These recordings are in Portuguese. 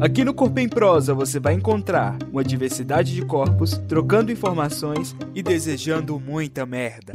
Aqui no Corpo em Prosa você vai encontrar uma diversidade de corpos, trocando informações e desejando muita merda.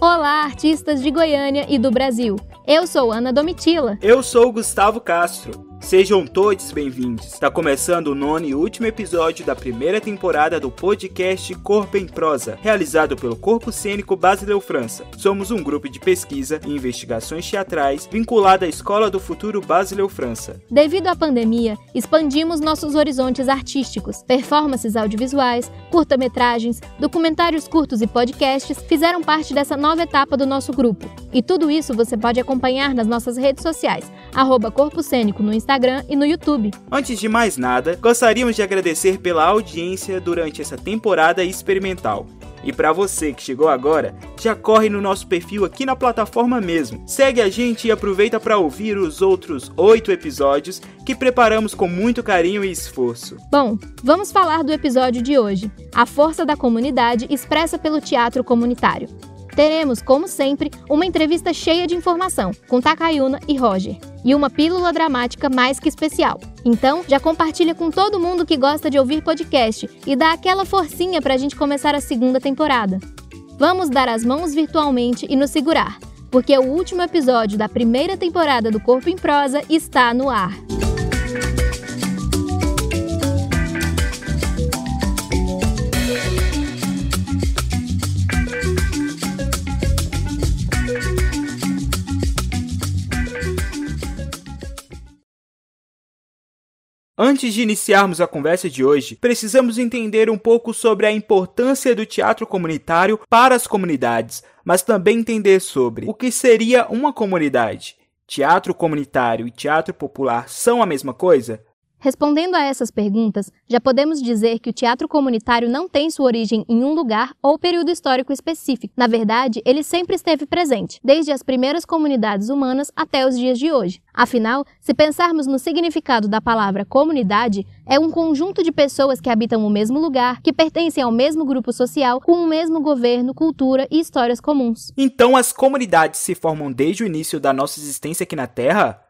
Olá, artistas de Goiânia e do Brasil. Eu sou Ana Domitila. Eu sou Gustavo Castro. Sejam todos bem-vindos. Está começando o nono e último episódio da primeira temporada do podcast Corpo em Prosa, realizado pelo Corpo Cênico Basileu França. Somos um grupo de pesquisa e investigações teatrais vinculado à Escola do Futuro Basileu França. Devido à pandemia, expandimos nossos horizontes artísticos. Performances audiovisuais, curta-metragens, documentários curtos e podcasts fizeram parte dessa nova etapa do nosso grupo. E tudo isso você pode acompanhar nas nossas redes sociais, arroba Corpo Cênico no Instagram Instagram e no YouTube. Antes de mais nada, gostaríamos de agradecer pela audiência durante essa temporada experimental. E para você que chegou agora, já corre no nosso perfil aqui na plataforma mesmo. Segue a gente e aproveita para ouvir os outros oito episódios que preparamos com muito carinho e esforço. Bom, vamos falar do episódio de hoje: a força da comunidade expressa pelo teatro comunitário. Teremos, como sempre, uma entrevista cheia de informação com Takayuna e Roger e uma pílula dramática mais que especial. Então, já compartilha com todo mundo que gosta de ouvir podcast e dá aquela forcinha para a gente começar a segunda temporada. Vamos dar as mãos virtualmente e nos segurar, porque o último episódio da primeira temporada do Corpo em Prosa está no ar. Antes de iniciarmos a conversa de hoje, precisamos entender um pouco sobre a importância do teatro comunitário para as comunidades, mas também entender sobre o que seria uma comunidade. Teatro comunitário e teatro popular são a mesma coisa? Respondendo a essas perguntas, já podemos dizer que o teatro comunitário não tem sua origem em um lugar ou período histórico específico. Na verdade, ele sempre esteve presente, desde as primeiras comunidades humanas até os dias de hoje. Afinal, se pensarmos no significado da palavra comunidade, é um conjunto de pessoas que habitam o mesmo lugar, que pertencem ao mesmo grupo social, com o mesmo governo, cultura e histórias comuns. Então as comunidades se formam desde o início da nossa existência aqui na Terra?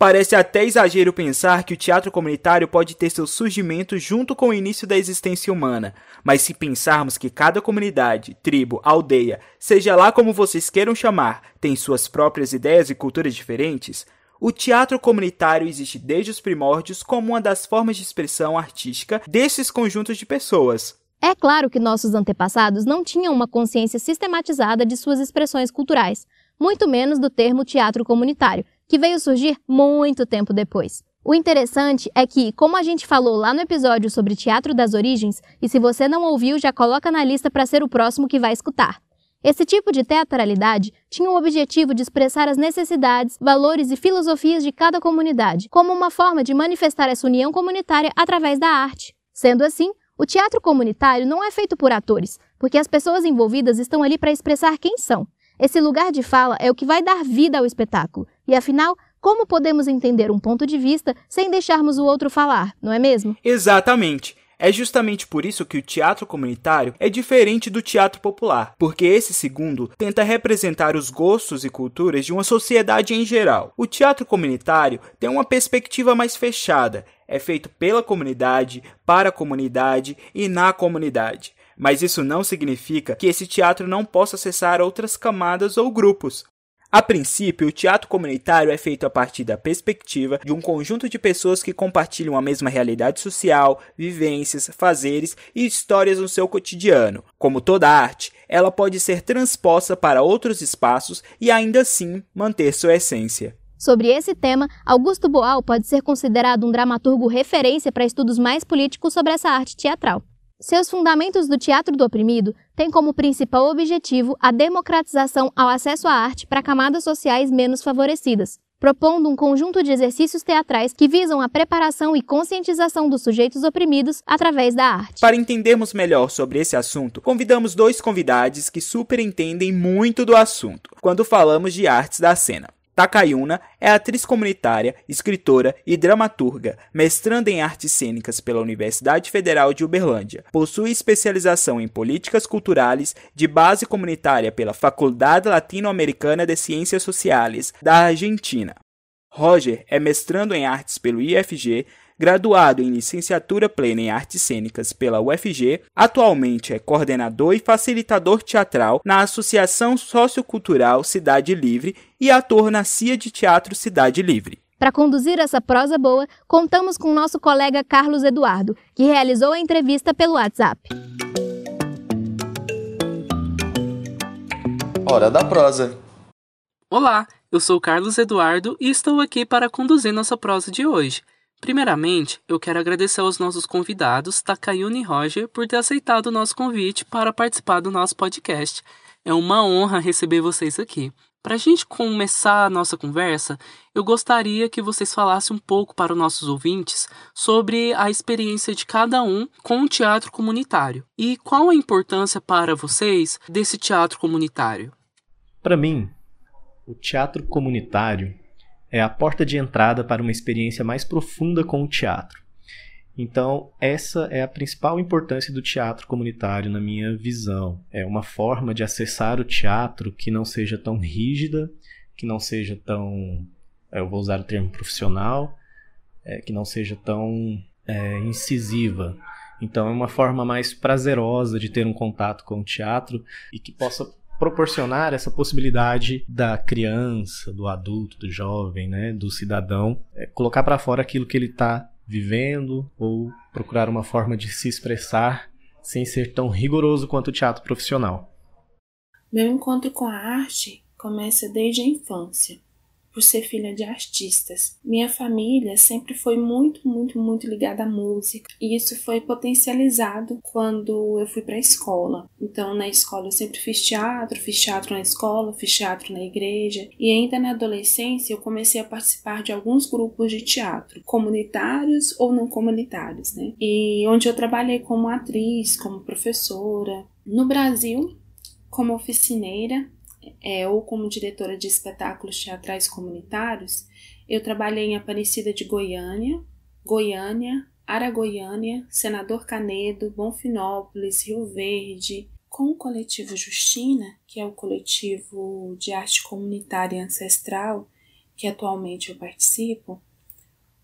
Parece até exagero pensar que o teatro comunitário pode ter seu surgimento junto com o início da existência humana, mas se pensarmos que cada comunidade, tribo, aldeia, seja lá como vocês queiram chamar, tem suas próprias ideias e culturas diferentes, o teatro comunitário existe desde os primórdios como uma das formas de expressão artística desses conjuntos de pessoas. É claro que nossos antepassados não tinham uma consciência sistematizada de suas expressões culturais, muito menos do termo teatro comunitário, que veio surgir muito tempo depois. O interessante é que, como a gente falou lá no episódio sobre Teatro das Origens, e se você não ouviu, já coloca na lista para ser o próximo que vai escutar. Esse tipo de teatralidade tinha o objetivo de expressar as necessidades, valores e filosofias de cada comunidade, como uma forma de manifestar essa união comunitária através da arte. Sendo assim, o teatro comunitário não é feito por atores, porque as pessoas envolvidas estão ali para expressar quem são. Esse lugar de fala é o que vai dar vida ao espetáculo. E afinal, como podemos entender um ponto de vista sem deixarmos o outro falar, não é mesmo? Exatamente. É justamente por isso que o teatro comunitário é diferente do teatro popular, porque esse segundo tenta representar os gostos e culturas de uma sociedade em geral. O teatro comunitário tem uma perspectiva mais fechada, é feito pela comunidade, para a comunidade e na comunidade mas isso não significa que esse teatro não possa acessar outras camadas ou grupos. A princípio, o teatro comunitário é feito a partir da perspectiva de um conjunto de pessoas que compartilham a mesma realidade social, vivências, fazeres e histórias no seu cotidiano. Como toda arte, ela pode ser transposta para outros espaços e ainda assim manter sua essência. Sobre esse tema, Augusto Boal pode ser considerado um dramaturgo referência para estudos mais políticos sobre essa arte teatral. Seus fundamentos do teatro do oprimido têm como principal objetivo a democratização ao acesso à arte para camadas sociais menos favorecidas, propondo um conjunto de exercícios teatrais que visam a preparação e conscientização dos sujeitos oprimidos através da arte. Para entendermos melhor sobre esse assunto, convidamos dois convidados que super entendem muito do assunto quando falamos de artes da cena. Takayuna é atriz comunitária, escritora e dramaturga, mestranda em artes cênicas pela Universidade Federal de Uberlândia. Possui especialização em políticas culturais de base comunitária pela Faculdade Latino-Americana de Ciências Sociais da Argentina. Roger é mestrando em artes pelo IFG, graduado em licenciatura plena em artes cênicas pela UFG, atualmente é coordenador e facilitador teatral na Associação Sociocultural Cidade Livre e ator na CIA de Teatro Cidade Livre. Para conduzir essa prosa boa, contamos com nosso colega Carlos Eduardo, que realizou a entrevista pelo WhatsApp. Hora da prosa. Olá, eu sou Carlos Eduardo e estou aqui para conduzir nossa prosa de hoje. Primeiramente, eu quero agradecer aos nossos convidados, Takayune e Roger, por ter aceitado o nosso convite para participar do nosso podcast. É uma honra receber vocês aqui. Para a gente começar a nossa conversa, eu gostaria que vocês falassem um pouco para os nossos ouvintes sobre a experiência de cada um com o teatro comunitário e qual a importância para vocês desse teatro comunitário. Para mim, o teatro comunitário é a porta de entrada para uma experiência mais profunda com o teatro. Então, essa é a principal importância do teatro comunitário na minha visão. É uma forma de acessar o teatro que não seja tão rígida, que não seja tão. Eu vou usar o termo profissional, é, que não seja tão é, incisiva. Então, é uma forma mais prazerosa de ter um contato com o teatro e que possa proporcionar essa possibilidade da criança, do adulto, do jovem, né, do cidadão, é, colocar para fora aquilo que ele está vivendo ou procurar uma forma de se expressar sem ser tão rigoroso quanto o teatro profissional. Meu encontro com a arte começa desde a infância por ser filha de artistas. Minha família sempre foi muito, muito, muito ligada à música e isso foi potencializado quando eu fui para a escola. Então, na escola eu sempre fiz teatro, fiz teatro na escola, fiz teatro na igreja e ainda na adolescência eu comecei a participar de alguns grupos de teatro, comunitários ou não comunitários, né? E onde eu trabalhei como atriz, como professora. No Brasil, como oficineira é, ou como diretora de espetáculos teatrais comunitários, eu trabalhei em Aparecida de Goiânia, Goiânia, Aragoiânia, Senador Canedo, Bonfinópolis, Rio Verde, com o coletivo Justina, que é o coletivo de arte comunitária ancestral, que atualmente eu participo,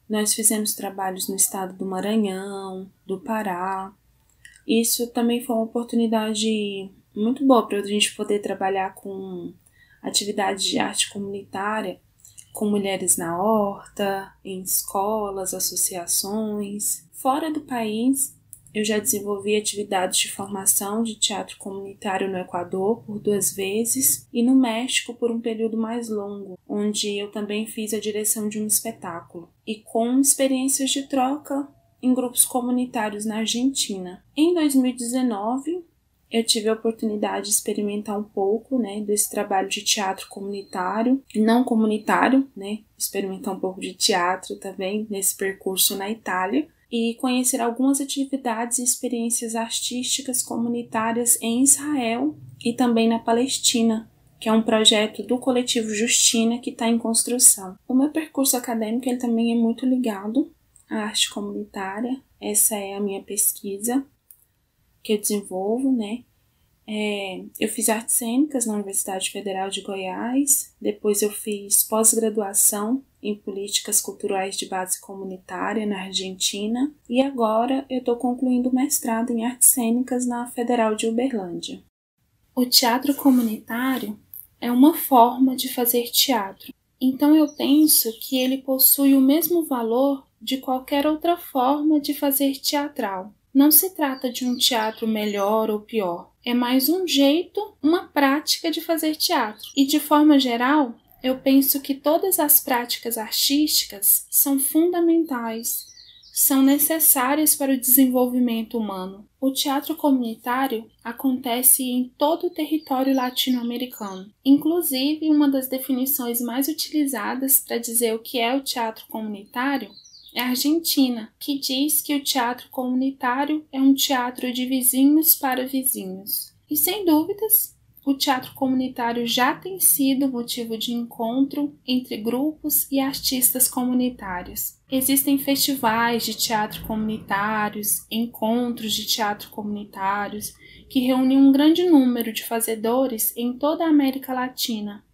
nós fizemos trabalhos no estado do Maranhão, do Pará. Isso também foi uma oportunidade muito boa para a gente poder trabalhar com atividades de arte comunitária com mulheres na horta, em escolas, associações. Fora do país, eu já desenvolvi atividades de formação de teatro comunitário no Equador por duas vezes e no México por um período mais longo, onde eu também fiz a direção de um espetáculo, e com experiências de troca em grupos comunitários na Argentina. Em 2019, eu tive a oportunidade de experimentar um pouco, né, desse trabalho de teatro comunitário não comunitário, né, experimentar um pouco de teatro também nesse percurso na Itália e conhecer algumas atividades e experiências artísticas comunitárias em Israel e também na Palestina, que é um projeto do coletivo Justina que está em construção. O meu percurso acadêmico ele também é muito ligado à arte comunitária. Essa é a minha pesquisa que eu desenvolvo, né? É, eu fiz artes cênicas na Universidade Federal de Goiás, depois eu fiz pós-graduação em políticas culturais de base comunitária na Argentina e agora eu estou concluindo o mestrado em artes cênicas na Federal de Uberlândia. O teatro comunitário é uma forma de fazer teatro, então eu penso que ele possui o mesmo valor de qualquer outra forma de fazer teatral. Não se trata de um teatro melhor ou pior, é mais um jeito, uma prática de fazer teatro. E de forma geral, eu penso que todas as práticas artísticas são fundamentais, são necessárias para o desenvolvimento humano. O teatro comunitário acontece em todo o território latino-americano. Inclusive, uma das definições mais utilizadas para dizer o que é o teatro comunitário Argentina, que diz que o teatro comunitário é um teatro de vizinhos para vizinhos. E sem dúvidas, o teatro comunitário já tem sido motivo de encontro entre grupos e artistas comunitários. Existem festivais de teatro comunitários, encontros de teatro comunitários, que reúnem um grande número de fazedores em toda a América Latina.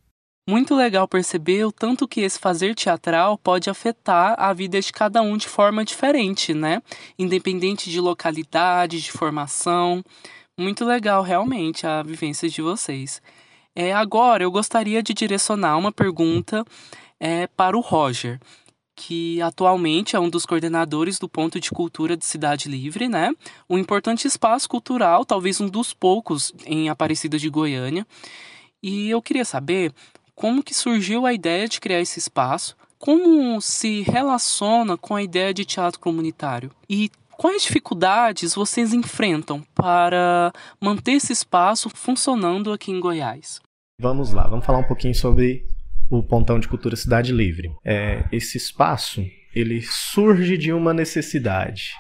Muito legal perceber o tanto que esse fazer teatral pode afetar a vida de cada um de forma diferente, né? Independente de localidade, de formação. Muito legal, realmente, a vivência de vocês. É, agora, eu gostaria de direcionar uma pergunta é, para o Roger, que atualmente é um dos coordenadores do Ponto de Cultura de Cidade Livre, né? Um importante espaço cultural, talvez um dos poucos em Aparecida de Goiânia. E eu queria saber como que surgiu a ideia de criar esse espaço, como se relaciona com a ideia de teatro comunitário e Quais dificuldades vocês enfrentam para manter esse espaço funcionando aqui em Goiás? Vamos lá, vamos falar um pouquinho sobre o Pontão de Cultura Cidade Livre. É, esse espaço ele surge de uma necessidade.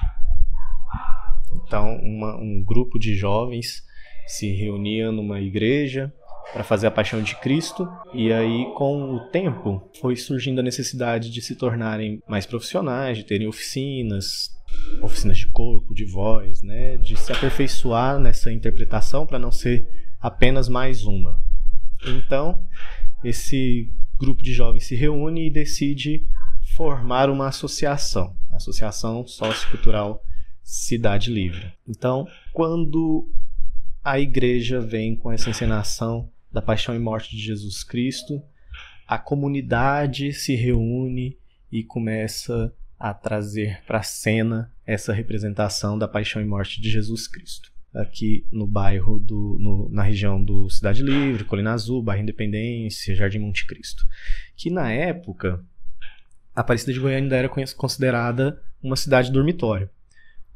Então, uma, um grupo de jovens se reunia numa igreja para fazer a paixão de Cristo. E aí, com o tempo, foi surgindo a necessidade de se tornarem mais profissionais, de terem oficinas, oficinas de corpo, de voz, né, de se aperfeiçoar nessa interpretação para não ser apenas mais uma. Então, esse grupo de jovens se reúne e decide formar uma associação, Associação Sociocultural Cidade Livre. Então, quando a igreja vem com essa encenação da paixão e morte de Jesus Cristo, a comunidade se reúne e começa a trazer para a cena essa representação da paixão e morte de Jesus Cristo. Aqui no bairro, do, no, na região do Cidade Livre, Colina Azul, Bairro Independência, Jardim Monte Cristo. Que na época, a Aparecida de Goiânia ainda era considerada uma cidade dormitório.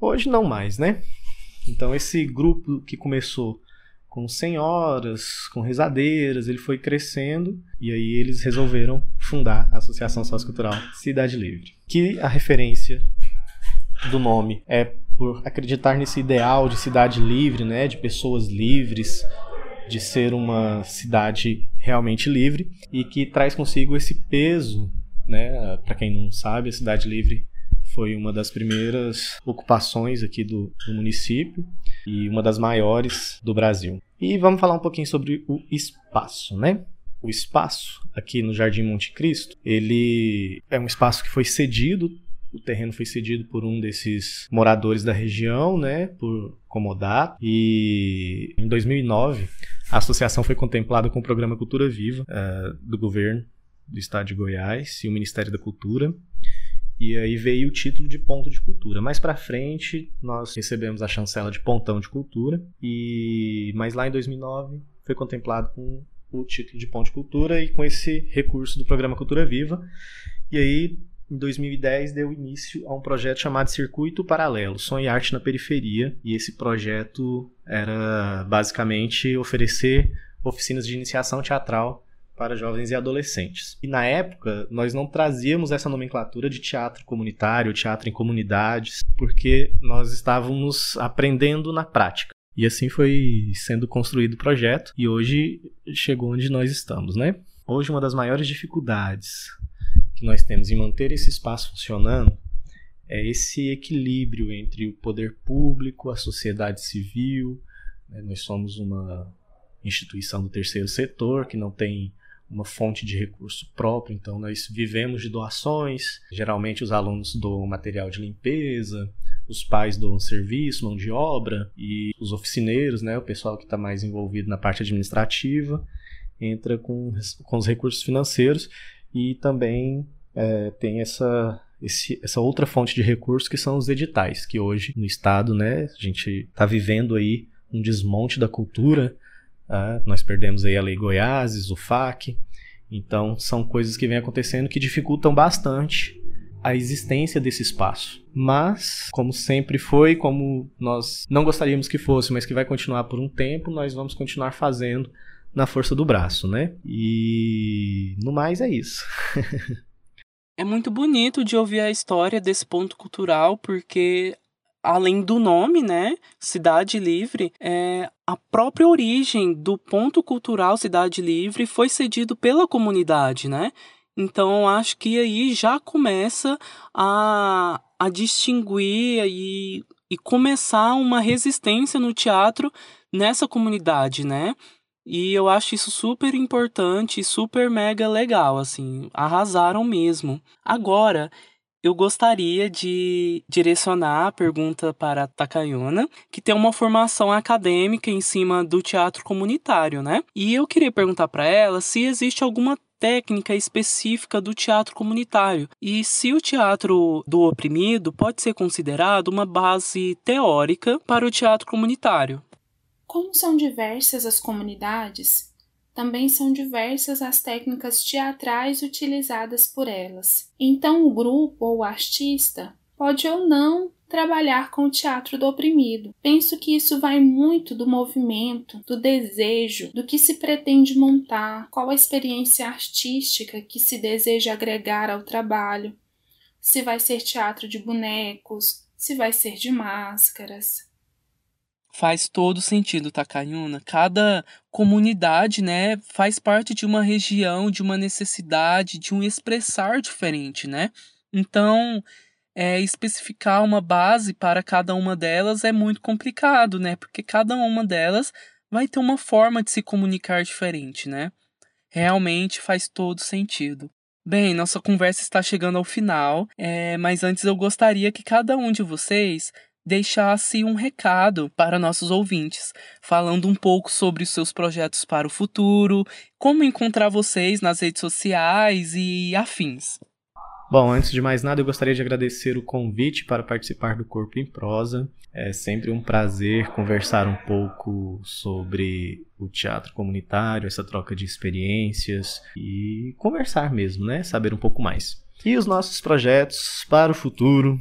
Hoje não mais, né? Então esse grupo que começou com senhoras, com rezadeiras, ele foi crescendo e aí eles resolveram fundar a Associação Sociocultural Cidade Livre. Que a referência do nome é por acreditar nesse ideal de cidade livre, né, de pessoas livres, de ser uma cidade realmente livre e que traz consigo esse peso, né, para quem não sabe, a cidade livre foi uma das primeiras ocupações aqui do, do município e uma das maiores do Brasil. E vamos falar um pouquinho sobre o espaço, né? O espaço aqui no Jardim Monte Cristo, ele é um espaço que foi cedido o terreno foi cedido por um desses moradores da região, né, por comodato. E em 2009, a associação foi contemplada com o programa Cultura Viva uh, do governo do estado de Goiás e o Ministério da Cultura. E aí veio o título de ponto de cultura. Mais para frente, nós recebemos a chancela de pontão de cultura. E mas lá em 2009 foi contemplado com o título de ponto de cultura e com esse recurso do programa Cultura Viva. E aí em 2010 deu início a um projeto chamado Circuito Paralelo, Som e Arte na Periferia, e esse projeto era basicamente oferecer oficinas de iniciação teatral para jovens e adolescentes. E na época, nós não trazíamos essa nomenclatura de teatro comunitário, teatro em comunidades, porque nós estávamos aprendendo na prática. E assim foi sendo construído o projeto e hoje chegou onde nós estamos, né? Hoje uma das maiores dificuldades que nós temos em manter esse espaço funcionando é esse equilíbrio entre o poder público, a sociedade civil. Né? Nós somos uma instituição do terceiro setor que não tem uma fonte de recurso próprio, então nós vivemos de doações. Geralmente os alunos doam material de limpeza, os pais doam serviço, mão de obra e os oficineiros, né, o pessoal que está mais envolvido na parte administrativa, entra com, com os recursos financeiros e também é, tem essa, esse, essa outra fonte de recursos que são os editais, que hoje no estado, né, a gente está vivendo aí um desmonte da cultura ah, nós perdemos aí a Lei Goiás, o FAC. Então, são coisas que vêm acontecendo que dificultam bastante a existência desse espaço. Mas, como sempre foi, como nós não gostaríamos que fosse, mas que vai continuar por um tempo, nós vamos continuar fazendo na força do braço, né? E no mais é isso. é muito bonito de ouvir a história desse ponto cultural, porque além do nome, né, Cidade Livre, é, a própria origem do ponto cultural Cidade Livre foi cedido pela comunidade, né? Então acho que aí já começa a, a distinguir e, e começar uma resistência no teatro nessa comunidade, né? E eu acho isso super importante, super mega legal, assim, arrasaram mesmo. Agora, eu gostaria de direcionar a pergunta para a Takayuna, que tem uma formação acadêmica em cima do teatro comunitário, né? E eu queria perguntar para ela se existe alguma técnica específica do teatro comunitário e se o teatro do oprimido pode ser considerado uma base teórica para o teatro comunitário. Como são diversas as comunidades, também são diversas as técnicas teatrais utilizadas por elas. Então, o grupo ou o artista pode ou não trabalhar com o teatro do oprimido. Penso que isso vai muito do movimento, do desejo, do que se pretende montar, qual a experiência artística que se deseja agregar ao trabalho. Se vai ser teatro de bonecos, se vai ser de máscaras, faz todo sentido, Takayuna. Cada comunidade, né, faz parte de uma região, de uma necessidade, de um expressar diferente, né? Então, é, especificar uma base para cada uma delas é muito complicado, né? Porque cada uma delas vai ter uma forma de se comunicar diferente, né? Realmente faz todo sentido. Bem, nossa conversa está chegando ao final, é, mas antes eu gostaria que cada um de vocês deixasse um recado para nossos ouvintes, falando um pouco sobre os seus projetos para o futuro, como encontrar vocês nas redes sociais e afins. Bom, antes de mais nada, eu gostaria de agradecer o convite para participar do Corpo em Prosa. É sempre um prazer conversar um pouco sobre o teatro comunitário, essa troca de experiências e conversar mesmo, né? Saber um pouco mais. E os nossos projetos para o futuro,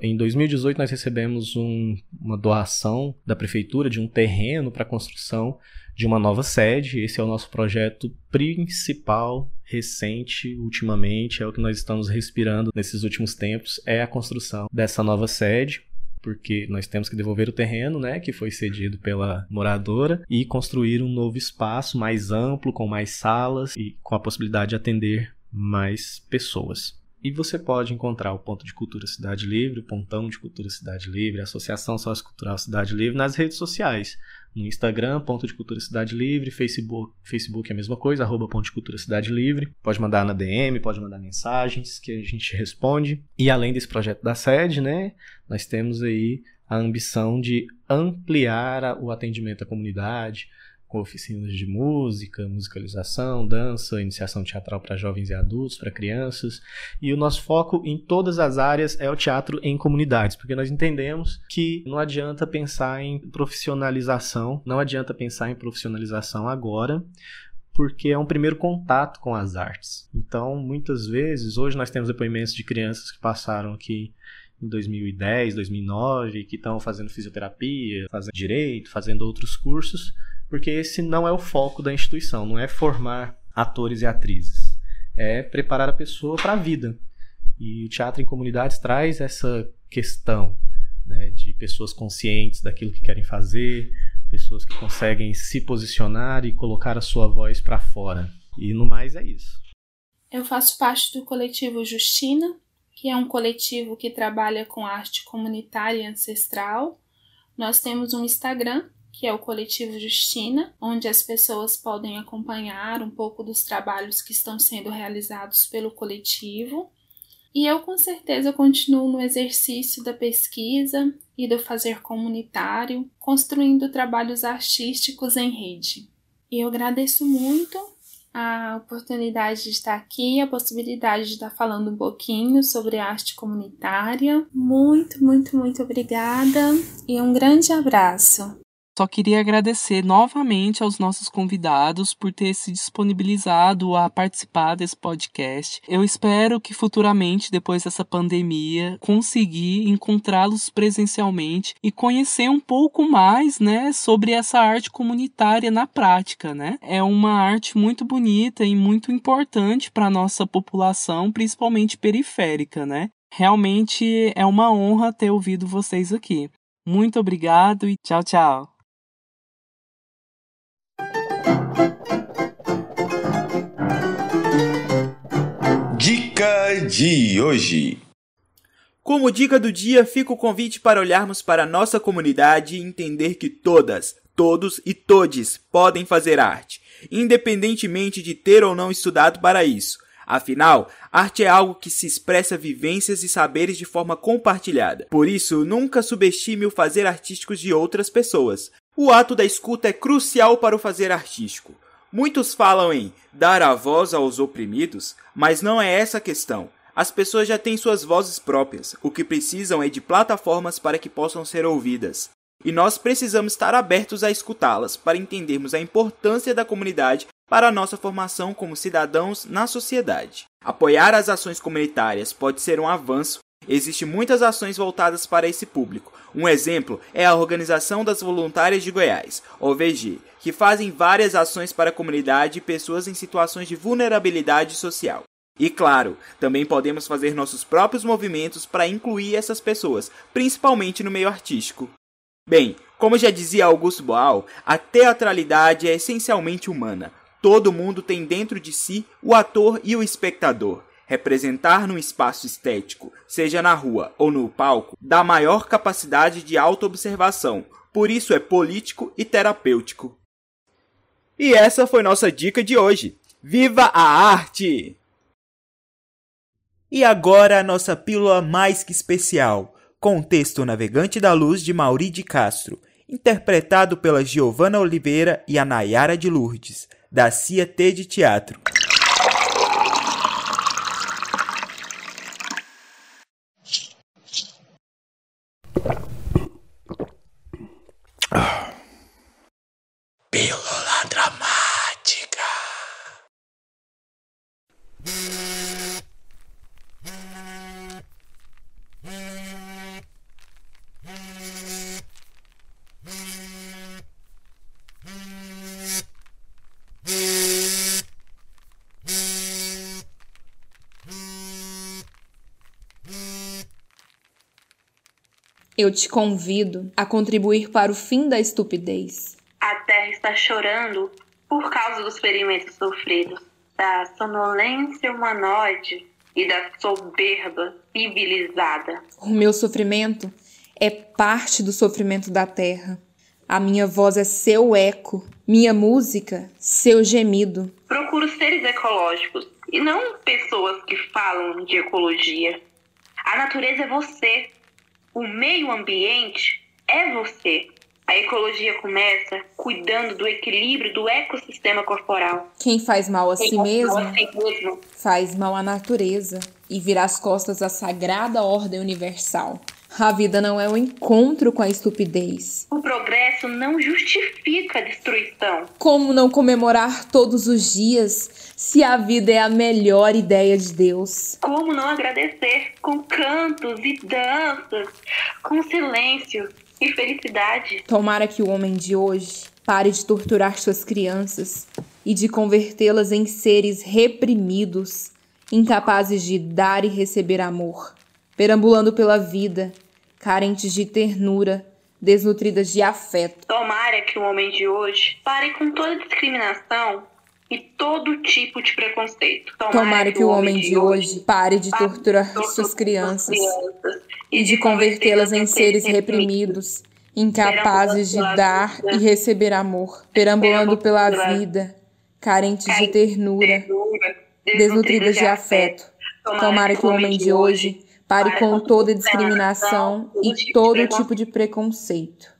em 2018, nós recebemos um, uma doação da prefeitura de um terreno para a construção de uma nova sede. Esse é o nosso projeto principal, recente, ultimamente, é o que nós estamos respirando nesses últimos tempos, é a construção dessa nova sede porque nós temos que devolver o terreno, né, que foi cedido pela moradora e construir um novo espaço mais amplo, com mais salas e com a possibilidade de atender mais pessoas. E você pode encontrar o Ponto de Cultura Cidade Livre, o Pontão de Cultura Cidade Livre, a Associação Sociocultural Cidade Livre nas redes sociais. No Instagram, Ponto de Cultura Cidade Livre, Facebook, Facebook é a mesma coisa, arroba Ponto de Cultura Cidade Livre. Pode mandar na DM, pode mandar mensagens que a gente responde. E além desse projeto da sede, né, nós temos aí a ambição de ampliar o atendimento à comunidade, com oficinas de música, musicalização, dança, iniciação teatral para jovens e adultos, para crianças. E o nosso foco em todas as áreas é o teatro em comunidades, porque nós entendemos que não adianta pensar em profissionalização, não adianta pensar em profissionalização agora, porque é um primeiro contato com as artes. Então, muitas vezes, hoje nós temos depoimentos de crianças que passaram aqui em 2010, 2009, que estão fazendo fisioterapia, fazendo direito, fazendo outros cursos, porque esse não é o foco da instituição, não é formar atores e atrizes, é preparar a pessoa para a vida. E o teatro em comunidades traz essa questão né, de pessoas conscientes daquilo que querem fazer, pessoas que conseguem se posicionar e colocar a sua voz para fora. E no mais é isso. Eu faço parte do coletivo Justina, que é um coletivo que trabalha com arte comunitária e ancestral. Nós temos um Instagram que é o Coletivo Justina, onde as pessoas podem acompanhar um pouco dos trabalhos que estão sendo realizados pelo coletivo. E eu com certeza continuo no exercício da pesquisa e do fazer comunitário, construindo trabalhos artísticos em rede. E eu agradeço muito a oportunidade de estar aqui, a possibilidade de estar falando um pouquinho sobre arte comunitária. Muito, muito, muito obrigada e um grande abraço. Só queria agradecer novamente aos nossos convidados por ter se disponibilizado a participar desse podcast. Eu espero que futuramente, depois dessa pandemia, conseguir encontrá-los presencialmente e conhecer um pouco mais, né, sobre essa arte comunitária na prática, né? É uma arte muito bonita e muito importante para nossa população, principalmente periférica, né? Realmente é uma honra ter ouvido vocês aqui. Muito obrigado e tchau, tchau. Dica de hoje. Como dica do dia, fica o convite para olharmos para a nossa comunidade e entender que todas, todos e todes podem fazer arte, independentemente de ter ou não estudado para isso. Afinal, arte é algo que se expressa vivências e saberes de forma compartilhada. Por isso, nunca subestime o fazer artístico de outras pessoas. O ato da escuta é crucial para o fazer artístico. Muitos falam em dar a voz aos oprimidos, mas não é essa a questão. As pessoas já têm suas vozes próprias, o que precisam é de plataformas para que possam ser ouvidas. E nós precisamos estar abertos a escutá-las para entendermos a importância da comunidade para a nossa formação como cidadãos na sociedade. Apoiar as ações comunitárias pode ser um avanço. Existem muitas ações voltadas para esse público. Um exemplo é a Organização das Voluntárias de Goiás, OVG, que fazem várias ações para a comunidade e pessoas em situações de vulnerabilidade social. E claro, também podemos fazer nossos próprios movimentos para incluir essas pessoas, principalmente no meio artístico. Bem, como já dizia Augusto Boal, a teatralidade é essencialmente humana. Todo mundo tem dentro de si o ator e o espectador. Representar num espaço estético, seja na rua ou no palco, dá maior capacidade de autoobservação, por isso é político e terapêutico. E essa foi nossa dica de hoje. Viva a arte! E agora a nossa pílula mais que especial, com o texto Navegante da Luz de Mauri de Castro, interpretado pela Giovana Oliveira e a Nayara de Lourdes, da CIA T de Teatro. Eu te convido a contribuir para o fim da estupidez. A terra está chorando por causa dos ferimentos sofridos, da sonolência humanoide e da soberba civilizada. O meu sofrimento é parte do sofrimento da terra. A minha voz é seu eco, minha música, seu gemido. Procuro seres ecológicos e não pessoas que falam de ecologia. A natureza é você, o meio ambiente é você. A ecologia começa cuidando do equilíbrio do ecossistema corporal. Quem faz mal a, si mesmo, a si mesmo faz mal à natureza e vira as costas à sagrada ordem universal. A vida não é um encontro com a estupidez. O progresso não justifica a destruição. Como não comemorar todos os dias se a vida é a melhor ideia de Deus? Como não agradecer com cantos e danças, com silêncio e felicidade? Tomara que o homem de hoje pare de torturar suas crianças e de convertê-las em seres reprimidos, incapazes de dar e receber amor, perambulando pela vida carentes de ternura, desnutridas de afeto. Tomara que o homem de hoje pare com toda discriminação e todo tipo de preconceito. Tomara, Tomara que, o homem de hoje pare de torturar suas crianças, crianças e de convertê-las em seres reprimidos, incapazes de dar e receber amor, perambulando pela vida, carentes de ternura, desnutridas de afeto. Tomara que o homem de hoje Pare com toda discriminação e todo tipo de preconceito.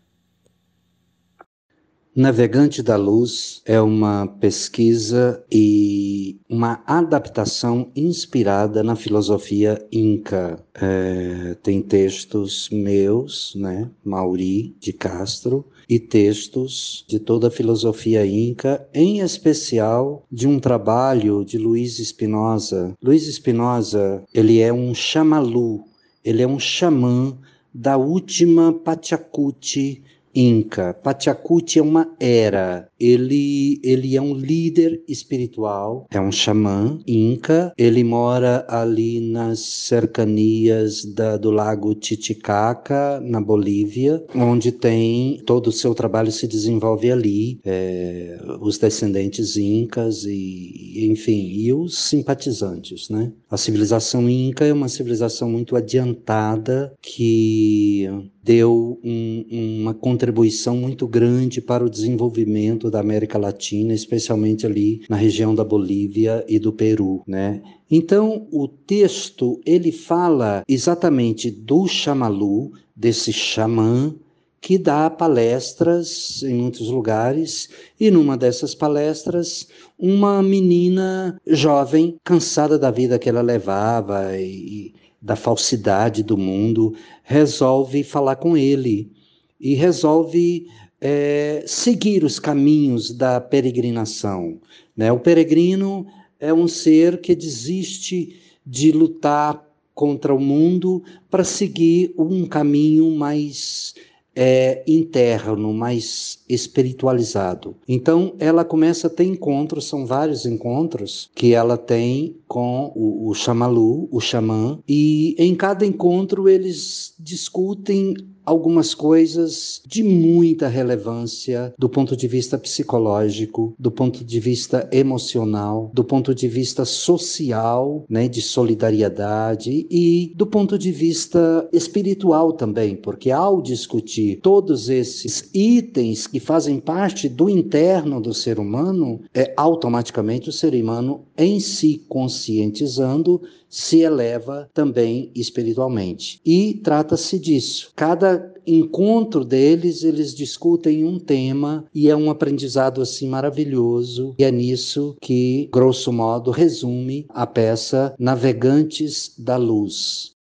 Navegante da Luz é uma pesquisa e uma adaptação inspirada na filosofia inca. É, tem textos meus, né, Mauri de Castro, e textos de toda a filosofia inca, em especial de um trabalho de Luiz Espinosa. Luiz Espinosa, ele é um chamalu, ele é um xamã da última Pachacuti inca. Pachacuti é uma era. Ele, ele é um líder espiritual, é um xamã inca. Ele mora ali nas cercanias da, do lago Titicaca, na Bolívia, onde tem todo o seu trabalho se desenvolve ali. É, os descendentes incas e, enfim, e os simpatizantes, né? A civilização inca é uma civilização muito adiantada que deu um, uma contribuição muito grande para o desenvolvimento da América Latina, especialmente ali na região da Bolívia e do Peru, né? Então, o texto ele fala exatamente do Chamalu, desse xamã que dá palestras em muitos lugares, e numa dessas palestras, uma menina jovem, cansada da vida que ela levava e, da falsidade do mundo, resolve falar com ele e resolve é, seguir os caminhos da peregrinação. Né? O peregrino é um ser que desiste de lutar contra o mundo para seguir um caminho mais é, interno, mais espiritualizado. Então, ela começa a ter encontros, são vários encontros que ela tem com o, o Xamalu, o xamã, e em cada encontro eles discutem algumas coisas de muita relevância do ponto de vista psicológico, do ponto de vista emocional, do ponto de vista social, né, de solidariedade e do ponto de vista espiritual também, porque ao discutir todos esses itens que fazem parte do interno do ser humano, é automaticamente o ser humano em si conscientizando se eleva também espiritualmente. E trata-se disso. Cada encontro deles, eles discutem um tema e é um aprendizado assim maravilhoso. E é nisso que, grosso modo, resume a peça Navegantes da Luz.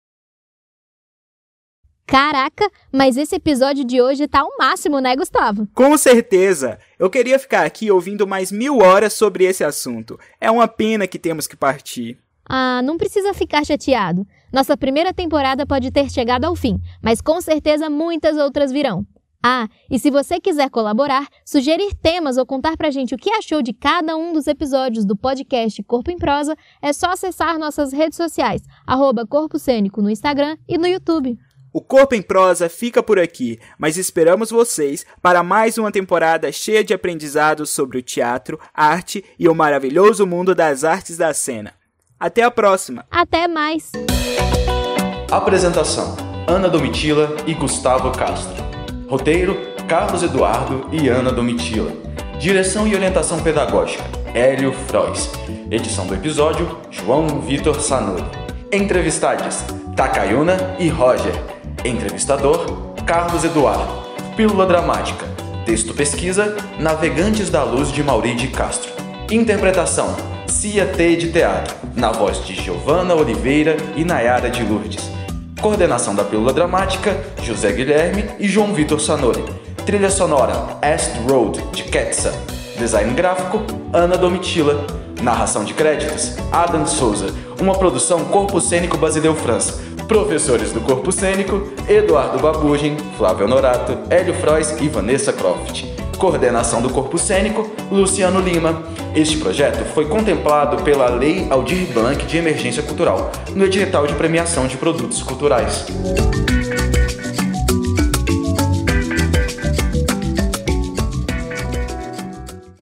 Caraca, mas esse episódio de hoje tá o máximo, né, Gustavo? Com certeza! Eu queria ficar aqui ouvindo mais mil horas sobre esse assunto. É uma pena que temos que partir. Ah, não precisa ficar chateado. Nossa primeira temporada pode ter chegado ao fim, mas com certeza muitas outras virão. Ah, e se você quiser colaborar, sugerir temas ou contar pra gente o que achou de cada um dos episódios do podcast Corpo em Prosa, é só acessar nossas redes sociais, arroba Corpo Cênico no Instagram e no YouTube. O Corpo em Prosa fica por aqui, mas esperamos vocês para mais uma temporada cheia de aprendizados sobre o teatro, arte e o maravilhoso mundo das artes da cena. Até a próxima. Até mais. Apresentação: Ana Domitila e Gustavo Castro. Roteiro: Carlos Eduardo e Ana Domitila. Direção e orientação pedagógica: Hélio Frois. Edição do episódio: João Vitor Sanori. Entrevistados: Takayuna e Roger. Entrevistador: Carlos Eduardo. Pílula dramática. Texto pesquisa: Navegantes da Luz de Mauri de Castro. Interpretação: Cia T de Teatro, na voz de Giovana Oliveira e Nayara de Lourdes. Coordenação da Pílula Dramática, José Guilherme e João Vitor Sanori. Trilha sonora, Est Road, de Ketsa. Design gráfico, Ana Domitila. Narração de créditos, Adam Souza. Uma produção Corpo Cênico Basileu França. Professores do Corpo Cênico, Eduardo Babugem, Flávio Honorato, Hélio Frois e Vanessa Croft. Coordenação do Corpo Cênico, Luciano Lima. Este projeto foi contemplado pela Lei Aldir Blanc de Emergência Cultural, no edital de premiação de produtos culturais.